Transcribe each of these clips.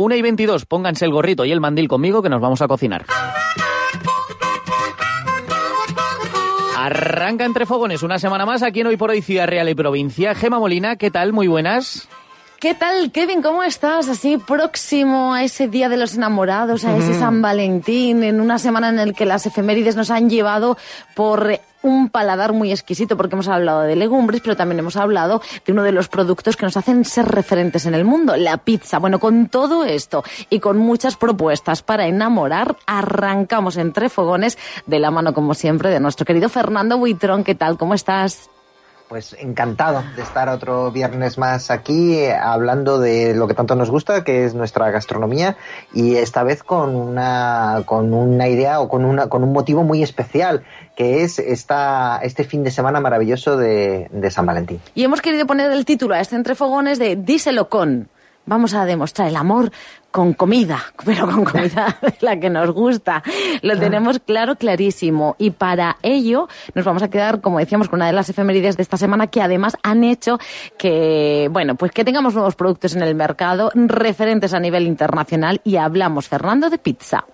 1 y 22, pónganse el gorrito y el mandil conmigo que nos vamos a cocinar. Arranca entre fogones una semana más aquí en Hoy por Hoy Ciudad Real y Provincia. Gema Molina, ¿qué tal? Muy buenas. ¿Qué tal, Kevin? ¿Cómo estás? Así próximo a ese Día de los Enamorados, a ese San Valentín, en una semana en la que las efemérides nos han llevado por un paladar muy exquisito, porque hemos hablado de legumbres, pero también hemos hablado de uno de los productos que nos hacen ser referentes en el mundo, la pizza. Bueno, con todo esto y con muchas propuestas para enamorar, arrancamos entre fogones de la mano, como siempre, de nuestro querido Fernando Buitrón. ¿Qué tal? ¿Cómo estás? Pues encantado de estar otro viernes más aquí hablando de lo que tanto nos gusta, que es nuestra gastronomía, y esta vez con una, con una idea o con, una, con un motivo muy especial, que es esta, este fin de semana maravilloso de, de San Valentín. Y hemos querido poner el título a este Entre Fogones de Díselo con. Vamos a demostrar el amor con comida, pero con comida de la que nos gusta. Lo tenemos claro, clarísimo. Y para ello nos vamos a quedar, como decíamos, con una de las efemérides de esta semana que además han hecho que, bueno, pues que tengamos nuevos productos en el mercado referentes a nivel internacional y hablamos, Fernando, de pizza.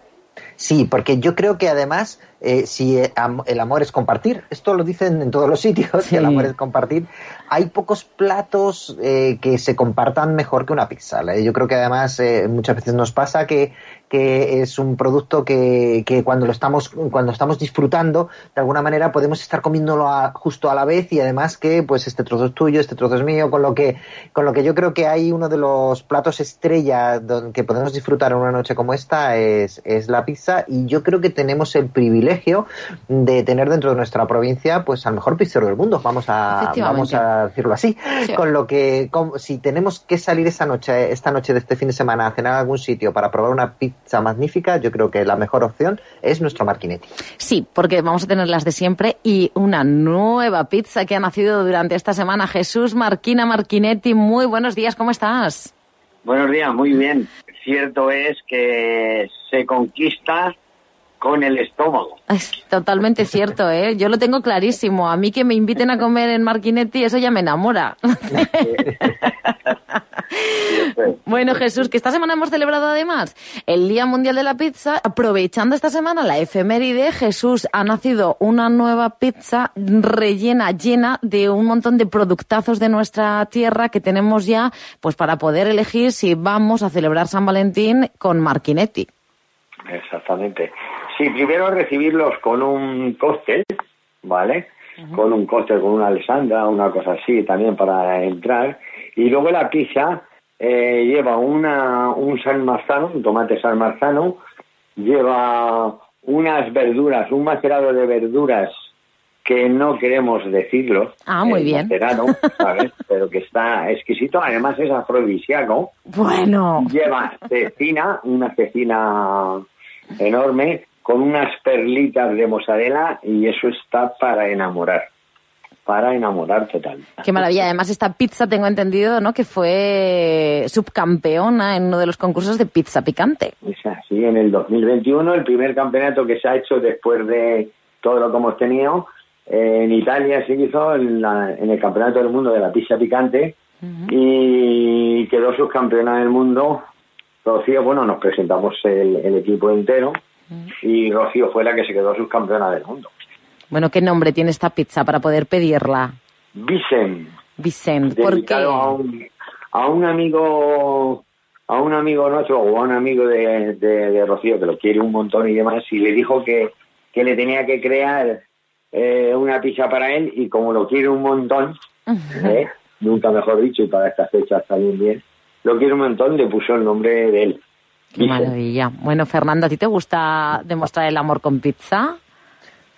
Sí, porque yo creo que además, eh, si el amor es compartir, esto lo dicen en todos los sitios, Sí. que el amor es compartir, hay pocos platos eh, que se compartan mejor que una pizza. Yo creo que además eh, muchas veces nos pasa que, que es un producto que, que cuando lo estamos cuando estamos disfrutando de alguna manera podemos estar comiéndolo a- justo a la vez y además que pues este trozo es tuyo este trozo es mío con lo que con lo que yo creo que hay uno de los platos estrella que podemos disfrutar en una noche como esta es, es la pizza y yo creo que tenemos el privilegio de tener dentro de nuestra provincia pues al mejor pizzero del mundo vamos a vamos a decirlo así Sí. con lo que con- si tenemos que salir esa noche esta noche de este fin de semana a cenar a algún sitio para probar una pizza magnífica yo creo que la mejor opción es nuestro Marquinetti Sí, porque vamos a tener las de siempre y una nueva pizza que ha nacido durante esta semana. Jesús Marquina Marquinetti, muy buenos días, ¿cómo estás? Buenos días, muy bien. Cierto es que se conquista con el estómago. Es totalmente cierto, ¿eh? Yo lo tengo clarísimo. A mí que me inviten a comer en Marquinetti, eso ya me enamora. Bueno, Jesús, que esta semana hemos celebrado además el Día Mundial de la Pizza. Aprovechando esta semana la efeméride, Jesús, ha nacido una nueva pizza rellena, llena de un montón de productazos de nuestra tierra que tenemos ya, pues para poder elegir si vamos a celebrar San Valentín con Marquinetti. Exactamente. Sí, primero recibirlos con un cóctel, ¿vale? Con un cóctel, con una alessandra, una cosa así también para entrar. Y luego la pizza eh, lleva una, un san marzano, un tomate san marzano, lleva unas verduras, un macerado de verduras que no queremos decirlo. Ah, muy bien. Macerado, ¿sabes? Pero que está exquisito, además es afrodisíaco. Bueno, Lleva cecina, una cecina enorme, con unas perlitas de mozzarella y eso está para enamorar. Para enamorar total. qué maravilla. Además, esta pizza tengo entendido, ¿no? Que fue subcampeona en uno de los concursos de pizza picante. Es así, en el 2021, el primer campeonato que se ha hecho después de todo lo que hemos tenido, eh, en Italia se hizo en, la- en el Campeonato del Mundo de la Pizza Picante y quedó subcampeona del mundo. Rocío, bueno, nos presentamos el, el equipo entero y Rocío fue la que se quedó subcampeona del mundo. Bueno, ¿qué nombre tiene esta pizza para poder pedirla? Vicen, Vicente, ¿por qué? a un, a un amigo a un amigo nuestro o a un amigo de, de- de Rocío que lo quiere un montón y demás y le dijo que, que le tenía que crear eh, una pizza para él y como lo quiere un montón ¿eh? nunca mejor dicho y para estas fechas también bien lo quiere un montón le puso el nombre de él Qué maravilla. Bueno, Fernando, ¿a ti te gusta demostrar el amor con pizza?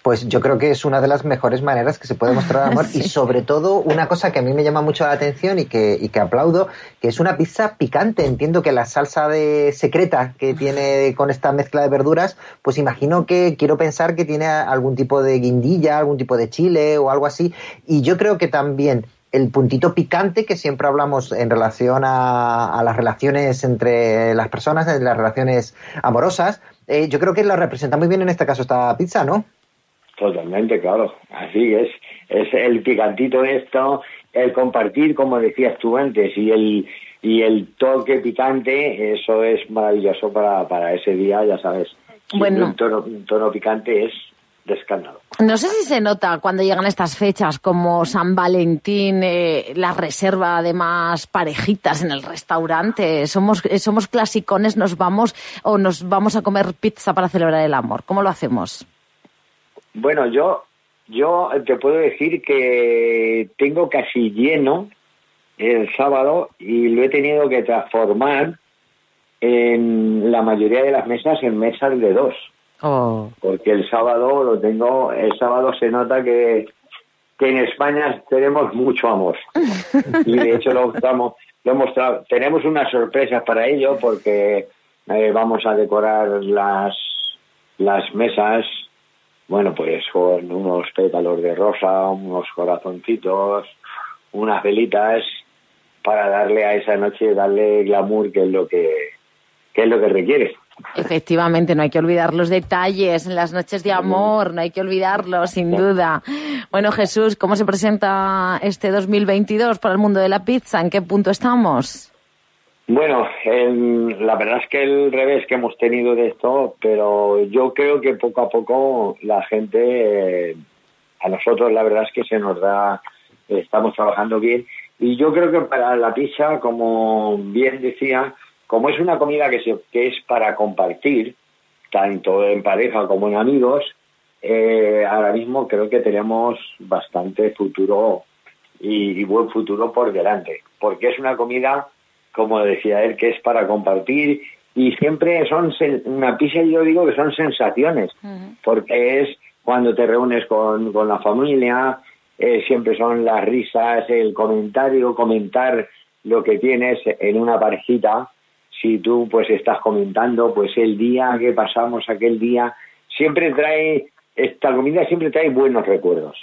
pues yo creo que es una de las mejores maneras que se puede mostrar amor y sobre todo una cosa que a mí me llama mucho la atención y que, y que aplaudo, que es una pizza picante. Entiendo que la salsa de secreta que tiene con esta mezcla de verduras, pues imagino que quiero pensar que tiene algún tipo de guindilla, algún tipo de chile o algo así. Y yo creo que también el puntito picante que siempre hablamos en relación a, las relaciones entre las personas, en las relaciones amorosas, eh, yo creo que la representa muy bien en este caso esta pizza, ¿no? Totalmente, claro. Así es. Es el picantito esto, el compartir, como decías tú antes, y el y el toque picante, eso es maravilloso para, para ese día, ya sabes. Bueno. Un tono, un tono picante es de escándalo. No sé si se nota cuando llegan estas fechas como San Valentín, eh, la reserva de más parejitas en el restaurante. Somos, somos clasicones, nos vamos o nos vamos a comer pizza para celebrar el amor. ¿Cómo lo hacemos? Bueno, yo, yo te puedo decir que tengo casi lleno el sábado y lo he tenido que transformar en la mayoría de las mesas en mesas de dos. Oh. Porque el sábado lo tengo, el sábado se nota que, que en España tenemos mucho amor. y de hecho lo estamos, lo hemos tenemos unas sorpresas para ello porque eh, vamos a decorar las, las mesas bueno, pues con unos pétalos de rosa, unos corazoncitos, unas velitas para darle a esa noche, darle glamour, que es lo que, que es lo que requiere. Efectivamente, no hay que olvidar los detalles en las noches de amor, no hay que olvidarlos, sin duda. Bueno, Jesús, ¿cómo se presenta este 2022 para el mundo de la pizza? ¿En qué punto estamos? Bueno, la verdad es que el revés que hemos tenido de esto, pero yo creo que poco a poco la gente, eh, a nosotros la verdad es que se nos da, estamos trabajando bien y yo creo que para la pizza, como bien decía, como es una comida que, se, que es para compartir, tanto en pareja como en amigos, eh, ahora mismo creo que tenemos bastante futuro y buen futuro por delante, porque es una comida como decía él, que es para compartir y siempre son una pizza yo digo que son sensaciones porque es cuando te reúnes con, con la familia eh, siempre son las risas el comentario comentar lo que tienes en una parejita si tú pues estás comentando pues el día que pasamos aquel día siempre trae esta comida siempre trae buenos recuerdos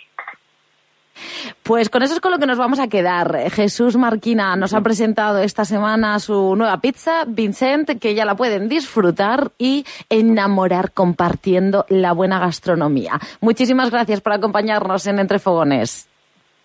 pues con eso es con lo que nos vamos a quedar. Jesús Marquina nos ha presentado esta semana su nueva pizza, Vincent, que ya la pueden disfrutar y enamorar compartiendo la buena gastronomía. Muchísimas gracias por acompañarnos en Entre Fogones.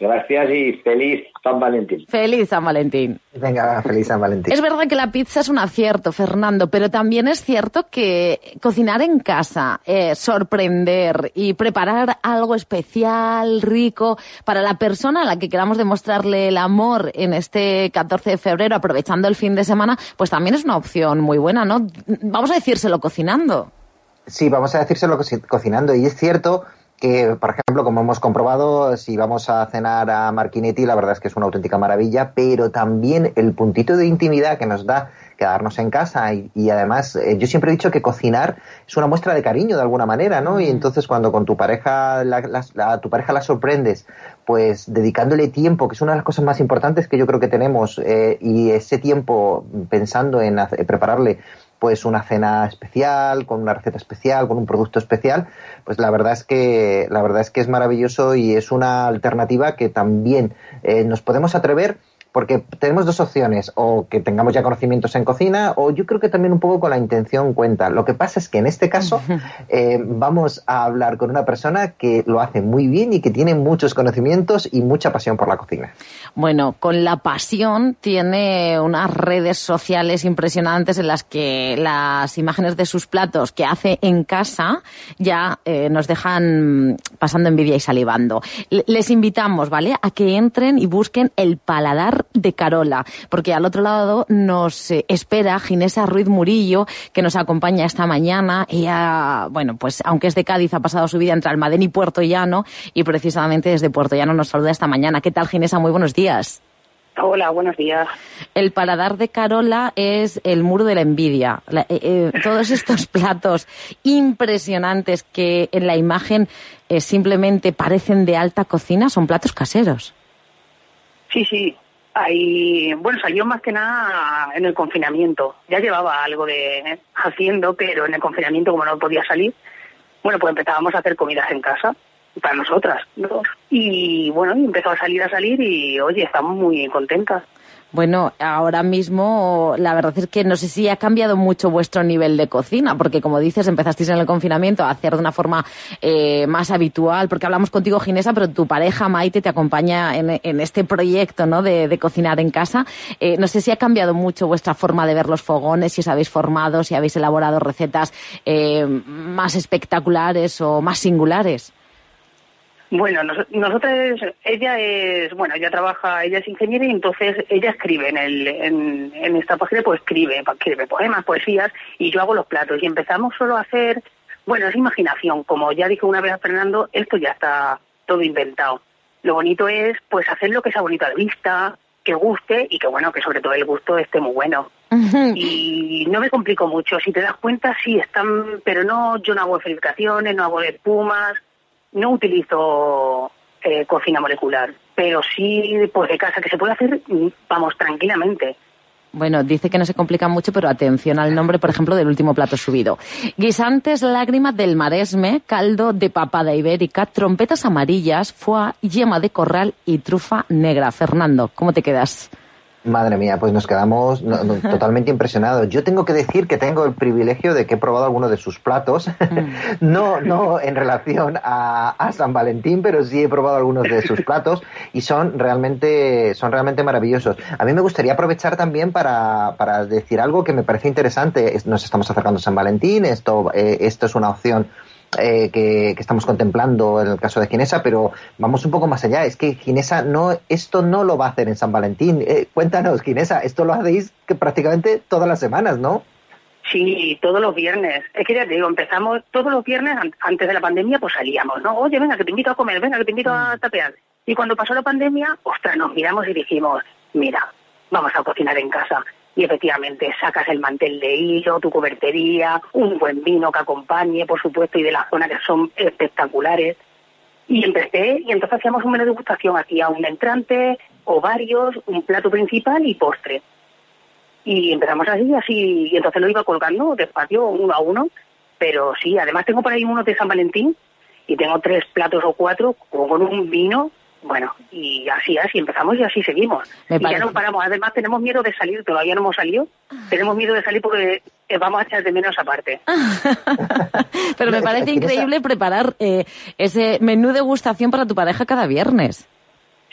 Gracias y feliz San Valentín. Feliz San Valentín. Venga, feliz San Valentín. Es verdad que la pizza es un acierto, Fernando, pero también es cierto que cocinar en casa, eh, sorprender y preparar algo especial, rico, para la persona a la que queramos demostrarle el amor en este 14 de febrero, aprovechando el fin de semana, pues también es una opción muy buena, ¿no? Vamos a decírselo cocinando. Sí, vamos a decírselo cocinando. Y es cierto que, por ejemplo, como hemos comprobado, si vamos a cenar a Marquinetti, la verdad es que es una auténtica maravilla, pero también el puntito de intimidad que nos da quedarnos en casa y, además eh, yo siempre he dicho que cocinar es una muestra de cariño de alguna manera, ¿no? Y mm. entonces cuando con tu pareja la, tu pareja la sorprendes, pues dedicándole tiempo, que es una de las cosas más importantes que yo creo que tenemos, eh, y ese tiempo pensando en prepararle pues una cena especial, con una receta especial, con un producto especial, pues la verdad es que la verdad es que es maravilloso y es una alternativa que también eh, nos podemos atrever porque tenemos dos opciones, o que tengamos ya conocimientos en cocina, o yo creo que también un poco con la intención cuenta. Lo que pasa es que en este caso eh, vamos a hablar con una persona que lo hace muy bien y que tiene muchos conocimientos y mucha pasión por la cocina. Bueno, con la pasión tiene unas redes sociales impresionantes en las que las imágenes de sus platos que hace en casa ya eh, nos dejan pasando envidia y salivando. Les invitamos, ¿vale?, a que entren y busquen el paladar de Carola, porque al otro lado nos eh, espera Ginesa Ruiz Murillo, que nos acompaña esta mañana. Ella, bueno, pues aunque es de Cádiz, ha pasado su vida entre Almadén y Puerto Llano, y precisamente desde Puerto Llano nos saluda esta mañana. ¿Qué tal, Ginesa? Muy buenos días. Hola, buenos días. El paladar de Carola es el muro de la envidia. Eh, eh, todos estos platos impresionantes que en la imagen eh, simplemente parecen de alta cocina, son platos caseros. Sí, sí. Ahí, bueno, salió más que nada en el confinamiento. Ya llevaba algo de haciendo, pero en el confinamiento, como no podía salir, bueno, pues empezábamos a hacer comidas en casa para nosotras dos. Y bueno, empezó a salir, a salir y oye, estamos muy contentas. Bueno, ahora mismo la verdad es que no sé si ha cambiado mucho vuestro nivel de cocina, porque como dices, empezasteis en el confinamiento a hacer de una forma eh, más habitual, porque hablamos contigo, Ginesa, pero tu pareja Maite te acompaña en, este proyecto ¿no? de, cocinar en casa. Eh, no sé si ha cambiado mucho vuestra forma de ver los fogones, si os habéis formado, si habéis elaborado recetas eh, más espectaculares o más singulares. Bueno, nosotros, ella es, bueno, ella trabaja, ella es ingeniera y entonces ella escribe en, el, en, esta página, pues escribe, escribe poemas, poesías y yo hago los platos y empezamos solo a hacer, bueno, es imaginación, como ya dijo una vez Fernando, esto ya está todo inventado. Lo bonito es, pues, hacer lo que sea bonito a la vista, que guste y que, bueno, que sobre todo el gusto esté muy bueno. y no me complico mucho, si te das cuenta, sí están, pero no, yo no hago filtraciones, no hago espumas, no utilizo eh, cocina molecular, pero sí, pues de casa, que se puede hacer, vamos, tranquilamente. Bueno, dice que no se complica mucho, pero atención al nombre, por ejemplo, del último plato subido. Guisantes lágrima del maresme, caldo de papada ibérica, trompetas amarillas, foie, yema de corral y trufa negra. Fernando, ¿cómo te quedas? Madre mía, pues nos quedamos totalmente impresionados. Yo tengo que decir que tengo el privilegio de que he probado algunos de sus platos, mm. no, no en relación a, San Valentín, pero sí he probado algunos de sus platos y son realmente, son realmente maravillosos. A mí me gustaría aprovechar también para, para decir algo que me parece interesante. Nos estamos acercando a San Valentín, esto, eh, esto es una opción eh, que, estamos contemplando en el caso de Ginesa, pero vamos un poco más allá. Es que Ginesa no, esto no lo va a hacer en San Valentín. Eh, cuéntanos, Ginesa, esto lo hacéis que prácticamente todas las semanas, ¿no? Sí, todos los viernes. Es que ya te digo, empezamos todos los viernes antes de la pandemia, pues salíamos, ¿no? Oye, venga, que te invito a comer, venga, que te invito a mm. tapear. Y cuando pasó la pandemia, ostras, nos miramos y dijimos, mira, vamos a cocinar en casa y efectivamente sacas el mantel de hilo, tu cubertería, un buen vino que acompañe, por supuesto, y de la zona que son espectaculares. Y empecé, y entonces hacíamos un menú de degustación, hacía un entrante o varios, un plato principal y postre. Y empezamos así, así, y entonces lo iba colgando despacio, uno a uno, pero sí, además tengo por ahí uno de San Valentín y tengo tres platos o cuatro con un vino bueno, y así, así empezamos y así seguimos. y ya no paramos. Además, tenemos miedo de salir, todavía no hemos salido. Tenemos miedo de salir porque eh, vamos a echar de menos aparte. Pero me parece increíble preparar eh, ese menú de gustación para tu pareja cada viernes.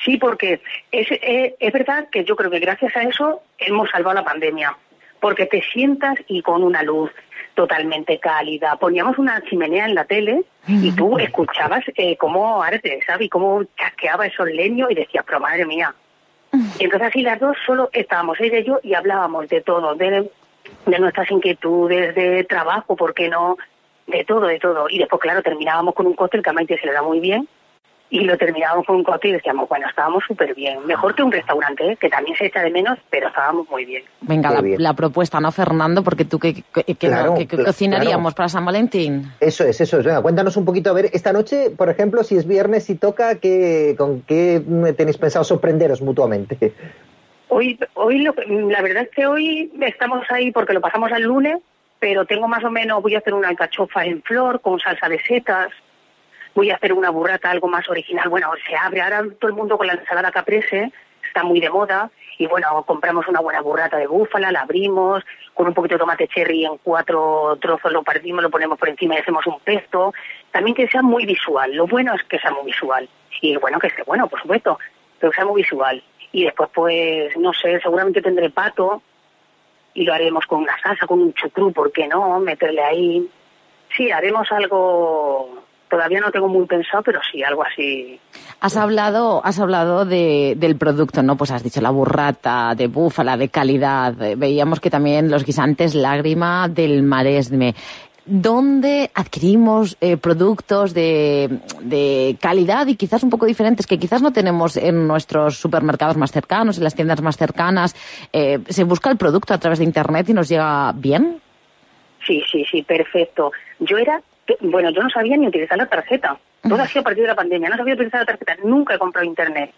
Sí, porque es, eh, es verdad que yo creo que gracias a eso hemos salvado la pandemia. Porque te sientas y con una luz, totalmente cálida. Poníamos una chimenea en la tele y tú escuchabas eh, cómo arde, ¿sabes? Y cómo chasqueaba esos leños y decías, pero madre mía. Y entonces así las dos solo estábamos ella y yo y hablábamos de todo, de, de nuestras inquietudes, de trabajo, ¿por qué no? De todo, de todo. Y después, claro, terminábamos con un cóctel que a Maite se le da muy bien y lo terminábamos con un cóctel y decíamos, bueno, estábamos súper bien. Mejor que un restaurante, ¿eh? que también se echa de menos, pero estábamos muy bien. Venga, la, propuesta, ¿no, Fernando? Porque tú, ¿qué, cocinaríamos para San Valentín? Eso es, eso es. Venga, cuéntanos un poquito. A ver, esta noche, por ejemplo, si es viernes y toca, ¿qué, ¿con qué tenéis pensado sorprenderos mutuamente? Hoy, hoy la verdad es que hoy estamos ahí porque lo pasamos al lunes, pero tengo más o menos, voy a hacer una alcachofa en flor con salsa de setas, voy a hacer una burrata algo más original. Bueno, se abre ahora todo el mundo con la ensalada caprese, está muy de moda, y bueno, compramos una buena burrata de búfala, la abrimos, con un poquito de tomate cherry en cuatro trozos lo partimos, lo ponemos por encima y hacemos un pesto. También que sea muy visual, lo bueno es que sea muy visual. Y bueno, que esté bueno, por supuesto, pero que sea muy visual. Y después, pues, no sé, seguramente tendré pato y lo haremos con una salsa, con un chucrú, ¿por qué no? Meterle ahí. Sí, haremos algo Todavía no tengo muy pensado, pero sí, algo así. Has hablado, has hablado de, del producto, ¿no? Pues has dicho la burrata de búfala, de calidad. Veíamos que también los guisantes lágrima del maresme. ¿Dónde adquirimos eh, productos de, calidad y quizás un poco diferentes que quizás no tenemos en nuestros supermercados más cercanos, en las tiendas más cercanas? Eh, ¿Se busca el producto a través de Internet y nos llega bien? Sí, sí, sí, perfecto. Yo era bueno, yo no sabía ni utilizar la tarjeta. Todo ha sido a partir de la pandemia. No sabía utilizar la tarjeta. Nunca he comprado internet.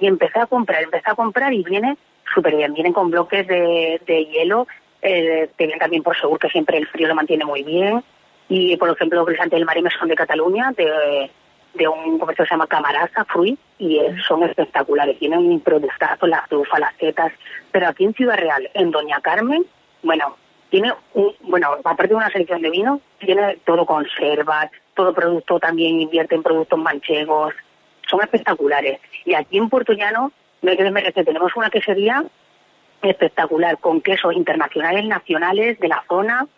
Y empecé a comprar, empecé a comprar y viene súper bien. Vienen con bloques de, de hielo. Eh, te vienen también por seguro que siempre el frío lo mantiene muy bien. Y, por ejemplo, Brisante del Marime son de Cataluña, de, de un comercio que se llama Camarasa, Fruit, y eh, son espectaculares. Tienen un productazo, las trufas, las setas. Pero aquí en Ciudad Real, en Doña Carmen, bueno, tiene un, bueno, aparte de una selección de vino, tiene todo conservas, todo producto también invierte en productos manchegos, son espectaculares. Y aquí en Puerto Llano, no hay que tenemos una quesería espectacular, con quesos internacionales, nacionales, de la zona,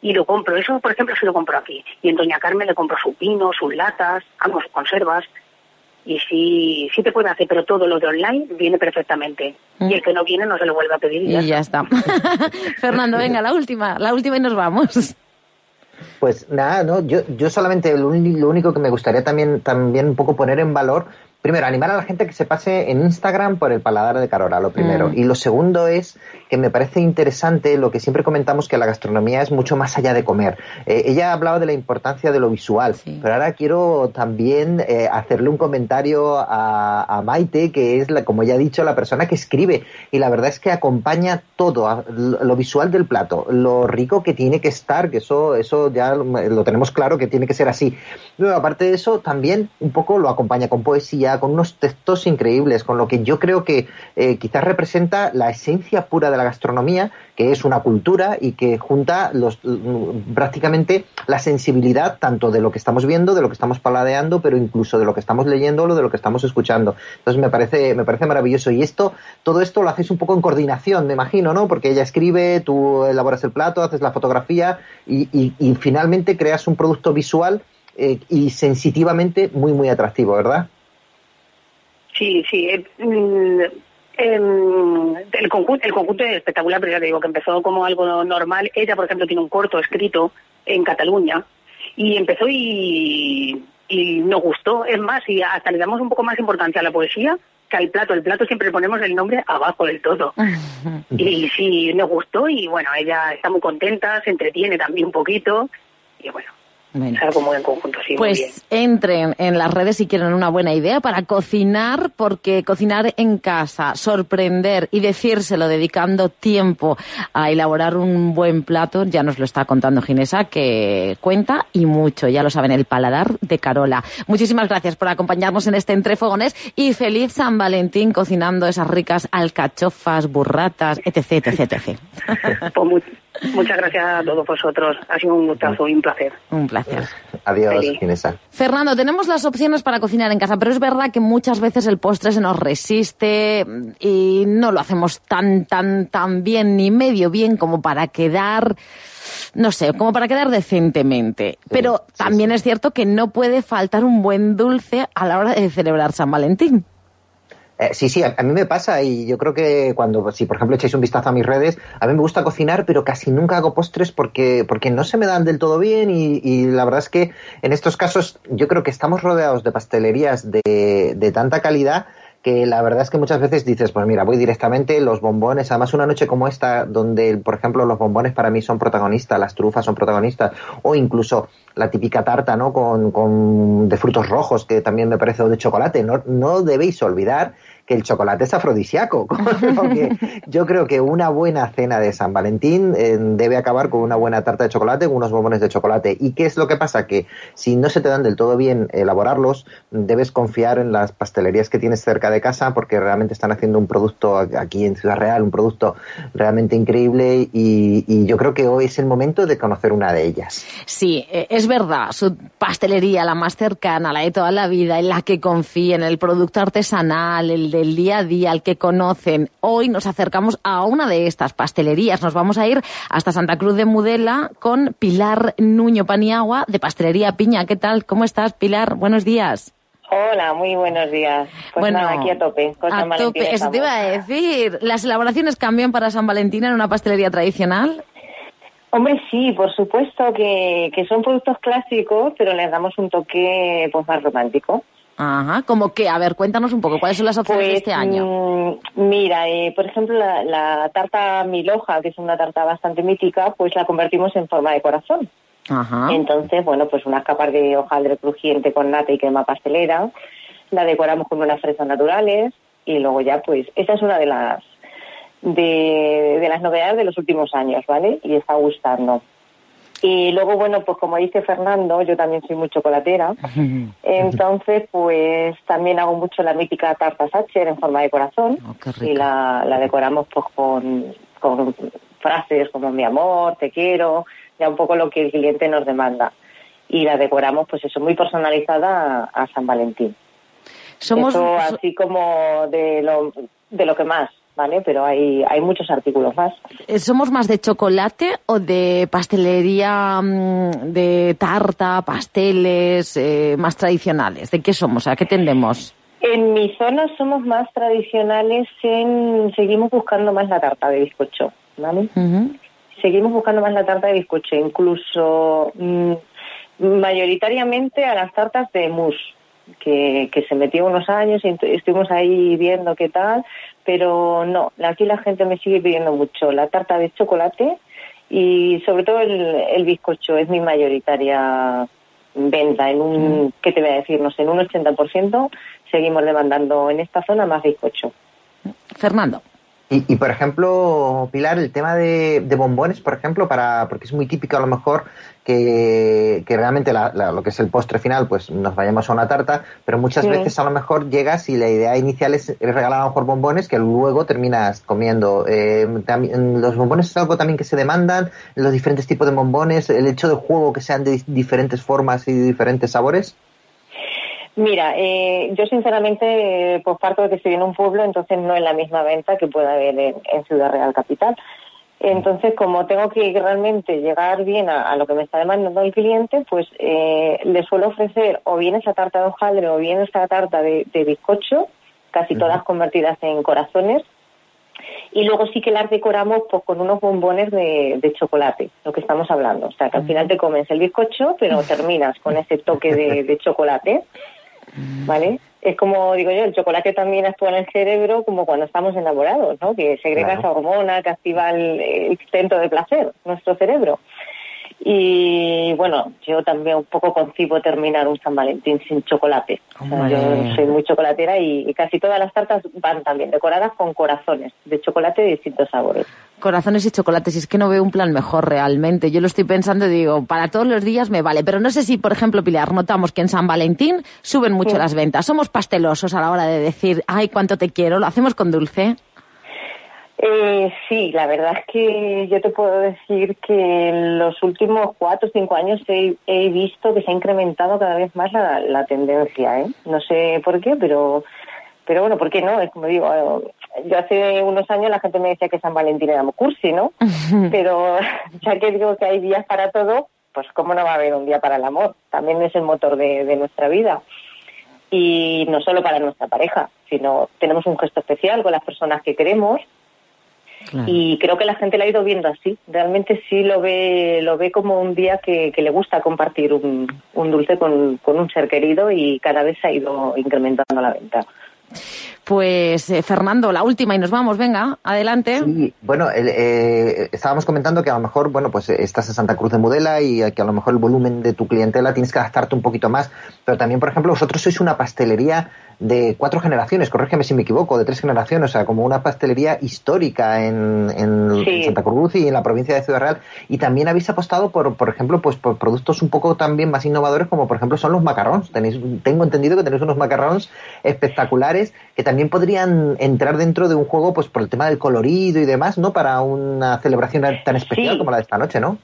y lo compro. Eso, por ejemplo, sí lo compro aquí. Y en Doña Carmen le compro su pino, sus latas, ambos conservas y sí, sí te puede hacer, pero todo lo de online viene perfectamente. Y el que no viene no se lo vuelve a pedir. Y ya, está. Fernando, venga, la última, la última y nos vamos. Pues nada, no, yo, yo solamente lo, único que me gustaría también, también un poco poner en valor primero, animar a la gente que se pase en Instagram por el paladar de Carola, lo primero. Mm. Y lo segundo es que me parece interesante lo que siempre comentamos, que la gastronomía es mucho más allá de comer. Eh, ella ha hablado de la importancia de lo visual, pero ahora quiero también eh, hacerle un comentario a, Maite, que es, la, como ya he dicho, la persona que escribe. Y la verdad es que acompaña todo, lo visual del plato, lo rico que tiene que estar, que eso, eso ya lo tenemos claro que tiene que ser así. Luego, aparte de eso, también un poco lo acompaña con poesía, con unos textos increíbles, con lo que yo creo que eh, quizás representa la esencia pura de la gastronomía, que es una cultura y que junta los, mm, prácticamente la sensibilidad tanto de lo que estamos viendo, de lo que estamos paladeando, pero incluso de lo que estamos leyendo o de lo que estamos escuchando. Entonces me parece, me parece maravilloso. Y esto, todo esto lo hacéis un poco en coordinación, me imagino, ¿no? Porque ella escribe, tú elaboras el plato, haces la fotografía y, y, finalmente creas un producto visual eh, y sensitivamente muy, muy atractivo, ¿verdad? Sí, sí. Eh, mm, em, el, conjunto, el conjunto es espectacular, pero ya te digo que empezó como algo normal. Ella, por ejemplo, tiene un corto escrito en Cataluña y empezó y, y nos gustó. Es más, y hasta le damos un poco más importancia a la poesía que al plato. El plato siempre le ponemos el nombre abajo del todo. y sí, nos gustó y bueno, ella está muy contenta, se entretiene también un poquito y bueno, en conjunto, Pues entren en las redes si quieren una buena idea para cocinar, porque cocinar en casa, sorprender y decírselo dedicando tiempo a elaborar un buen plato, ya nos lo está contando Ginesa, que cuenta y mucho, ya lo saben, el paladar de Carola. Muchísimas gracias por acompañarnos en este Entre Fogones y feliz San Valentín cocinando esas ricas alcachofas, burratas, etc, etc, etc. Pues muchas gracias a todos vosotros. Ha sido un gustazo y un placer. Un placer. Adiós, Inesa. Fernando, tenemos las opciones para cocinar en casa, pero es verdad que muchas veces el postre se nos resiste y no lo hacemos tan, tan, tan bien ni medio bien como para quedar no sé, como para quedar decentemente. Pero también es cierto que no puede faltar un buen dulce a la hora de celebrar San Valentín. Eh, sí, sí, a, mí me pasa y yo creo que cuando, si por ejemplo echáis un vistazo a mis redes, a mí me gusta cocinar, pero casi nunca hago postres porque, porque no se me dan del todo bien y, la verdad es que en estos casos yo creo que estamos rodeados de pastelerías de, de tanta calidad que la verdad es que muchas veces dices, pues mira, voy directamente, los bombones, además una noche como esta, donde, por ejemplo, los bombones para mí son protagonistas, las trufas son protagonistas, o incluso la típica tarta, ¿no? Con, con de frutos rojos, que también me parece, o de chocolate. No, no debéis olvidar que el chocolate es afrodisíaco. yo creo que una buena cena de San Valentín eh, debe acabar con una buena tarta de chocolate, con unos bombones de chocolate. ¿Y qué es lo que pasa? Que si no se te dan del todo bien elaborarlos, debes confiar en las pastelerías que tienes cerca de casa porque realmente están haciendo un producto aquí en Ciudad Real, un producto realmente increíble y, yo creo que hoy es el momento de conocer una de ellas. Sí, eh, es verdad, su pastelería, la más cercana, la de toda la vida, en la que confía, en el producto artesanal, el del día a día, al que conocen. Hoy nos acercamos a una de estas pastelerías. Nos vamos a ir hasta Santa Cruz de Mudela con Pilar Nuño Paniagua de Pastelería Piña. ¿Qué tal? ¿Cómo estás, Pilar? Buenos días. Hola, muy buenos días. Pues bueno, aquí a tope. Con a tope, eso te iba a decir. ¿Las elaboraciones cambian para San Valentín en una pastelería tradicional? Hombre, sí, por supuesto que, que son productos clásicos, pero les damos un toque pues, más romántico. Ajá, como que, a ver, cuéntanos un poco, ¿cuáles son las opciones de este pues, año? Mm, mira, eh, por ejemplo, la, la, tarta Miloja, que es una tarta bastante mítica, pues la convertimos en forma de corazón. Ajá. Entonces, bueno, pues unas capas de hojaldre crujiente con nata y crema pastelera, la decoramos con unas fresas naturales y luego ya, pues, esa es una de las de, de las novedades de los últimos años, ¿vale? Y está gustando. Y luego, bueno, pues como dice Fernando, yo también soy muy chocolatera. Entonces, pues también hago mucho la mítica tarta Sacher en forma de corazón. Oh, rico. y la, la decoramos pues con, con frases como mi amor, te quiero, ya un poco lo que el cliente nos demanda. Y la decoramos, pues eso, muy personalizada a, a San Valentín. Somos, Eso así como de lo, de lo que más, ¿vale? Pero hay, hay muchos artículos más. eh, ¿Somos más de chocolate o de pastelería, mm, de tarta, pasteles, eh, más tradicionales? ¿De qué somos? ¿A qué tendemos? En mi zona somos más tradicionales en... Seguimos buscando más la tarta de bizcocho, ¿vale? Seguimos buscando más la tarta de bizcocho, incluso mm, mayoritariamente a las tartas de mousse, que, que se metió unos años y estuvimos ahí viendo qué tal, pero no, aquí la gente me sigue pidiendo mucho la tarta de chocolate y sobre todo el, el bizcocho es mi mayoritaria venta. En un, ¿qué te voy a decir? No sé, en un 80% seguimos demandando en esta zona más bizcocho. Fernando. Y, y, por ejemplo, Pilar, el tema de, de bombones, por ejemplo, para porque es muy típico a lo mejor que, que realmente la- la- lo que es el postre final, pues nos vayamos a una tarta, pero muchas Sí. veces a lo mejor llegas y la idea inicial es regalar a lo mejor bombones que luego terminas comiendo. Eh, también, los bombones es algo también que se demandan, los diferentes tipos de bombones, el hecho de juego que sean de diferentes formas y de diferentes sabores. Mira, eh, yo sinceramente, eh, pues parto de que estoy en un pueblo, entonces no es la misma venta que pueda haber en, en Ciudad Real Capital. Entonces, como tengo que realmente llegar bien a, a lo que me está demandando el cliente, pues eh, le suelo ofrecer o bien esa tarta de hojaldre o bien esa tarta de, de bizcocho, casi todas convertidas en corazones. Y luego sí que las decoramos pues con unos bombones de, de chocolate, lo que estamos hablando. O sea, que al final te comes el bizcocho, pero terminas con ese toque de, de chocolate. ¿Vale? Es como digo yo, el chocolate también actúa en el cerebro como cuando estamos enamorados, ¿no? Que segrega Claro. esa hormona que activa el, el centro de placer, nuestro cerebro. Y bueno, yo también un poco concibo terminar un San Valentín sin chocolate. O sea, Hombre. yo soy muy chocolatera y, y casi todas las tartas van también decoradas con corazones de chocolate de distintos sabores. Corazones y chocolates, y es que no veo un plan mejor realmente. Yo lo estoy pensando y digo, para todos los días me vale. Pero no sé si, por ejemplo, Pilar, notamos que en San Valentín suben mucho Sí. las ventas. Somos pastelosos a la hora de decir, ay, cuánto te quiero. Lo hacemos con dulce. Eh, sí, la verdad es que yo te puedo decir que en los últimos cuatro o cinco años he, he visto que se ha incrementado cada vez más la, la tendencia. ¿eh? No sé por qué, pero pero bueno, ¿por qué no? Es como digo, yo hace unos años la gente me decía que San Valentín era muy cursi, ¿no? pero ya que digo que hay días para todo, pues cómo no va a haber un día para el amor. También es el motor de, de nuestra vida y no solo para nuestra pareja, sino tenemos un gesto especial con las personas que queremos y creo que la gente lo ha ido viendo así. Realmente sí lo ve, lo ve como un día que, que le gusta compartir un, un dulce con, con un ser querido y cada vez se ha ido incrementando la venta. Pues, eh, Fernando, la última y nos vamos. Venga, adelante. Sí, bueno, el, eh, estábamos comentando que a lo mejor, bueno, pues eh, estás en Santa Cruz de Mudela y que a lo mejor el volumen de tu clientela tienes que adaptarte un poquito más, pero también, por ejemplo, vosotros sois una pastelería de cuatro generaciones, corrígeme si me equivoco, de tres generaciones, o sea, como una pastelería histórica en, en Sí. Santa Cruz y en la provincia de Ciudad Real. Y también habéis apostado por, por ejemplo, pues por productos un poco también más innovadores, como por ejemplo son los macarrons. Tenéis, tengo entendido que tenéis unos macarrons espectaculares que también podrían entrar dentro de un juego, pues por el tema del colorido y demás, ¿no? Para una celebración tan especial Sí. como la de esta noche, ¿no?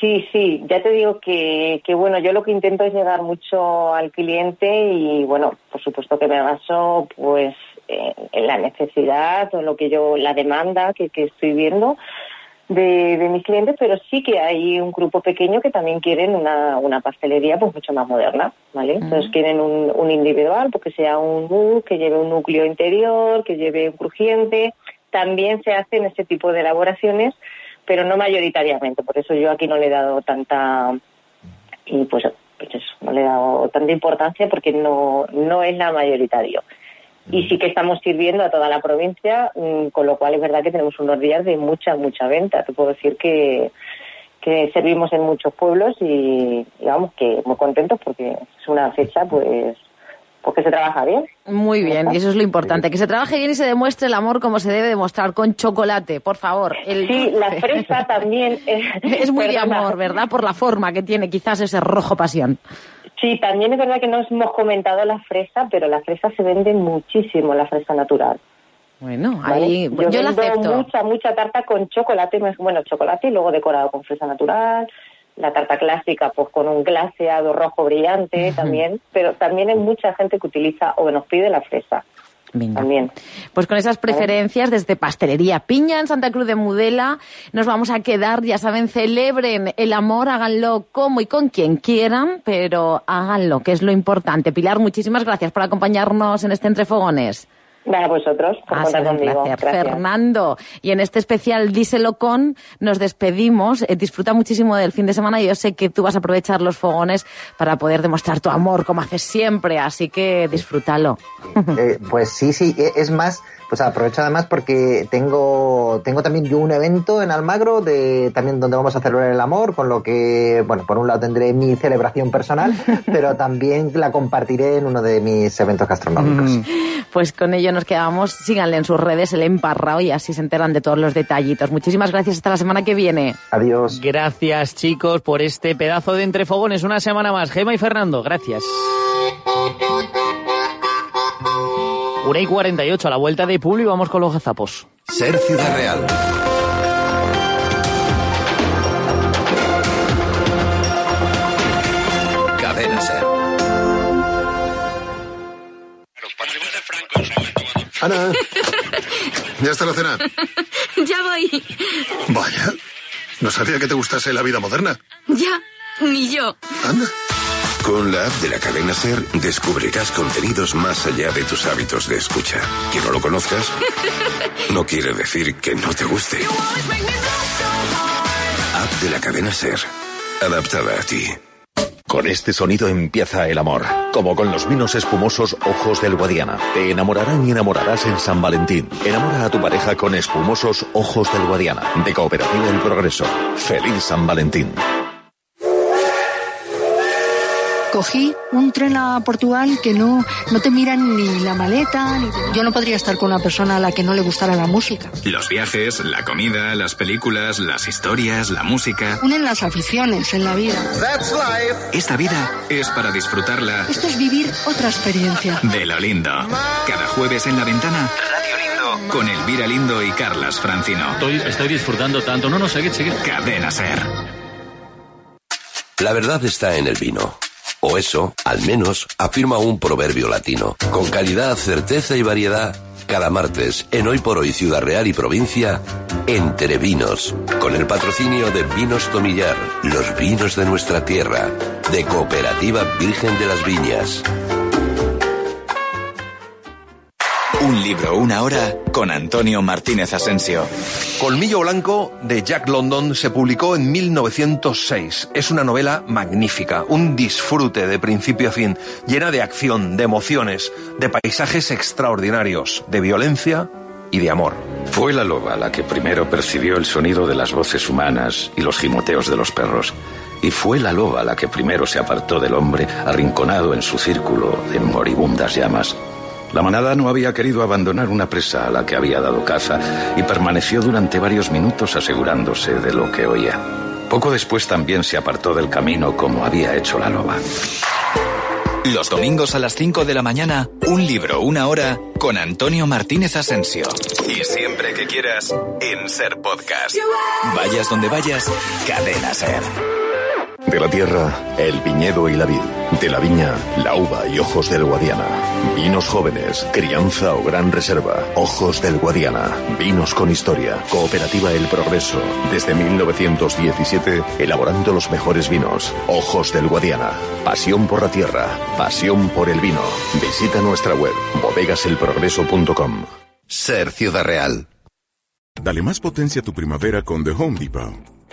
Sí, sí, ya te digo que, que bueno, yo lo que intento es llegar mucho al cliente y bueno, por supuesto que me baso pues en, en la necesidad o lo que yo, la demanda que, que estoy viendo de, de mis clientes, pero sí que hay un grupo pequeño que también quieren una, una pastelería pues mucho más moderna, ¿vale? Entonces quieren un, un individual, porque sea un mousse, que lleve un núcleo interior, que lleve un crujiente. También se hacen este tipo de elaboraciones pero no mayoritariamente. Por eso yo aquí no le he dado tanta y pues, pues eso, no le he dado tanta importancia porque no no es la mayoritario. Y sí que estamos sirviendo a toda la provincia, mm, con lo cual es verdad que tenemos unos días de mucha mucha venta. Te puedo decir que que servimos en muchos pueblos y, y vamos que muy contentos porque es una fecha pues porque se trabaja bien. Muy bien, y eso es lo importante, que se trabaje bien y se demuestre el amor como se debe demostrar, con chocolate, por favor. El Sí, la fresa también es, Es muy de amor, ¿verdad? Por la forma que tiene quizás ese rojo pasión. Sí, también es verdad que no hemos comentado la fresa, pero la fresa se vende muchísimo, la fresa natural. Bueno, ¿vale? ahí yo, yo, la vendo acepto. mucha, mucha tarta con chocolate, bueno, chocolate y luego decorado con fresa natural. La tarta clásica, pues con un glaseado rojo brillante también, pero también hay mucha gente que utiliza o que nos pide la fresa. Venga. También. Pues con esas preferencias desde Pastelería Piña en Santa Cruz de Mudela nos vamos a quedar, ya saben, celebren el amor, háganlo como y con quien quieran, pero háganlo, que es lo importante. Pilar, muchísimas gracias por acompañarnos en este Entre Fogones. Nada, a vosotros, por Ha contar sido un conmigo. placer. Gracias. Fernando, y en este especial Díselo con nos despedimos. Eh, disfruta muchísimo del fin de semana y yo sé que tú vas a aprovechar los fogones para poder demostrar tu amor como haces siempre, así que disfrútalo. Eh, pues sí, sí, e- es más, pues aprovecho además porque tengo, tengo también yo un evento en Almagro de también donde vamos a celebrar el amor, con lo que, bueno, por un lado tendré mi celebración personal, pero también la compartiré en uno de mis eventos gastronómicos. Pues con ello nos quedamos. Síganle en sus redes el emparrao y así se enteran de todos los detallitos. Muchísimas gracias. Hasta la semana que viene. Adiós. Gracias, chicos, por este pedazo de entrefogones. Una semana más. Gema y Fernando, gracias. Una y 48 a la vuelta de Publi y vamos con los gazapos. Ser Ciudad Real. Cadena Ser. Ana, ¿ya está la cena? Ya voy. Vaya, no sabía que te gustase la vida moderna. Ya, ni yo. Anda. Con la app de la cadena Ser descubrirás contenidos más allá de tus hábitos de escucha. Que no lo conozcas no quiere decir que no te guste. App de la cadena Ser. Adaptada a ti. Con este sonido empieza el amor, como con los vinos espumosos Ojos del Guadiana. Te enamorarán y enamorarás en San Valentín. Enamora a tu pareja con espumosos Ojos del Guadiana, de Cooperativa El Progreso. Feliz San Valentín. Cogí un tren a Portugal que no, no te miran ni la maleta. Ni Yo no podría estar con una persona a la que no le gustara la música. Los viajes, la comida, las películas, las historias, la música. Unen las aficiones en la vida. Esta vida es para disfrutarla Esto es vivir otra experiencia. de lo lindo. Cada jueves en la ventana. Radio Lindo. Con Elvira Lindo y Carlas Francino. Estoy, estoy disfrutando tanto. No, no, seguid, seguid. Cadena Ser. La verdad está en el vino. O eso, al menos, afirma un proverbio latino. Con calidad, certeza y variedad, cada martes, en Hoy por Hoy Ciudad Real y Provincia, Entre Vinos, con el patrocinio de Vinos Tomillar, los vinos de nuestra tierra, de Cooperativa Virgen de las Viñas. Un libro, una hora con Antonio Martínez Asensio. Colmillo Blanco de Jack London se publicó en 1906. Es una novela magnífica, un disfrute de principio a fin, llena de acción, de emociones, de paisajes extraordinarios, de violencia y de amor. Fue la loba la que primero percibió el sonido de las voces humanas y los gimoteos de los perros. Y fue la loba la que primero se apartó del hombre, arrinconado en su círculo de moribundas llamas. La manada no había querido abandonar una presa a la que había dado caza y permaneció durante varios minutos asegurándose de lo que oía. Poco después también se apartó del camino como había hecho la loba. Los domingos a las 5 de la mañana, un libro, una hora con Antonio Martínez Asensio. Y siempre que quieras, en Ser Podcast. Vayas donde vayas, cadena Ser. De la tierra, el viñedo y la vid. De la viña, la uva y ojos del Guadiana. Vinos jóvenes, crianza o gran reserva. Ojos del Guadiana. Vinos con historia. Cooperativa El Progreso. Desde 1917, elaborando los mejores vinos. Ojos del Guadiana. Pasión por la tierra. Pasión por el vino. Visita nuestra web, bodegaselprogreso.com. Ser Ciudad Real. Dale más potencia a tu primavera con The Home Depot.